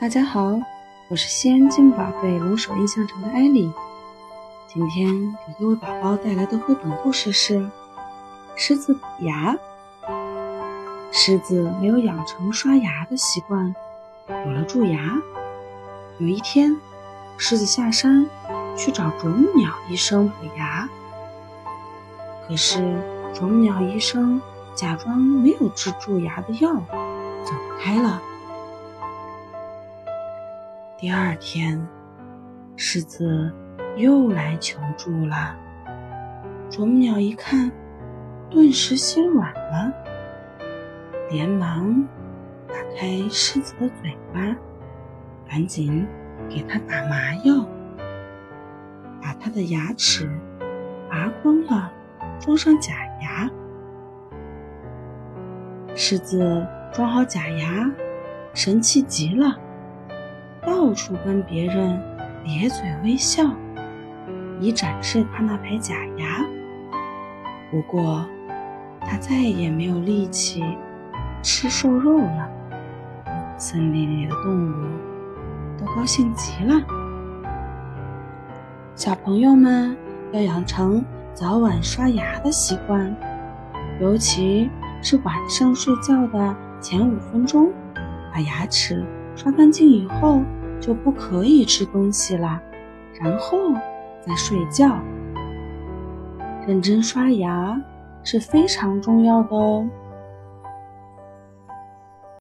大家好，我是西安金宝贝龙首印象城的艾丽。今天给各位宝宝带来的绘本故事是《狮子补牙》。狮子没有养成刷牙的习惯，有了蛀牙。有一天，狮子下山去找啄木鸟医生补牙，可是啄木鸟医生假装没有治蛀牙的药，走开了。第二天，狮子又来求助了。啄木鸟一看，顿时心软了，连忙打开狮子的嘴巴，赶紧给它打麻药，把它的牙齿拔光了，装上假牙。狮子装好假牙，神气极了。到处跟别人咧嘴微笑，以展示他那排假牙。不过，他再也没有力气吃瘦肉了。森林里的动物都高兴极了。小朋友们要养成早晚刷牙的习惯，尤其是晚上睡觉的前五分钟，把牙齿。刷干净以后就不可以吃东西啦，然后再睡觉。认真刷牙是非常重要的哦。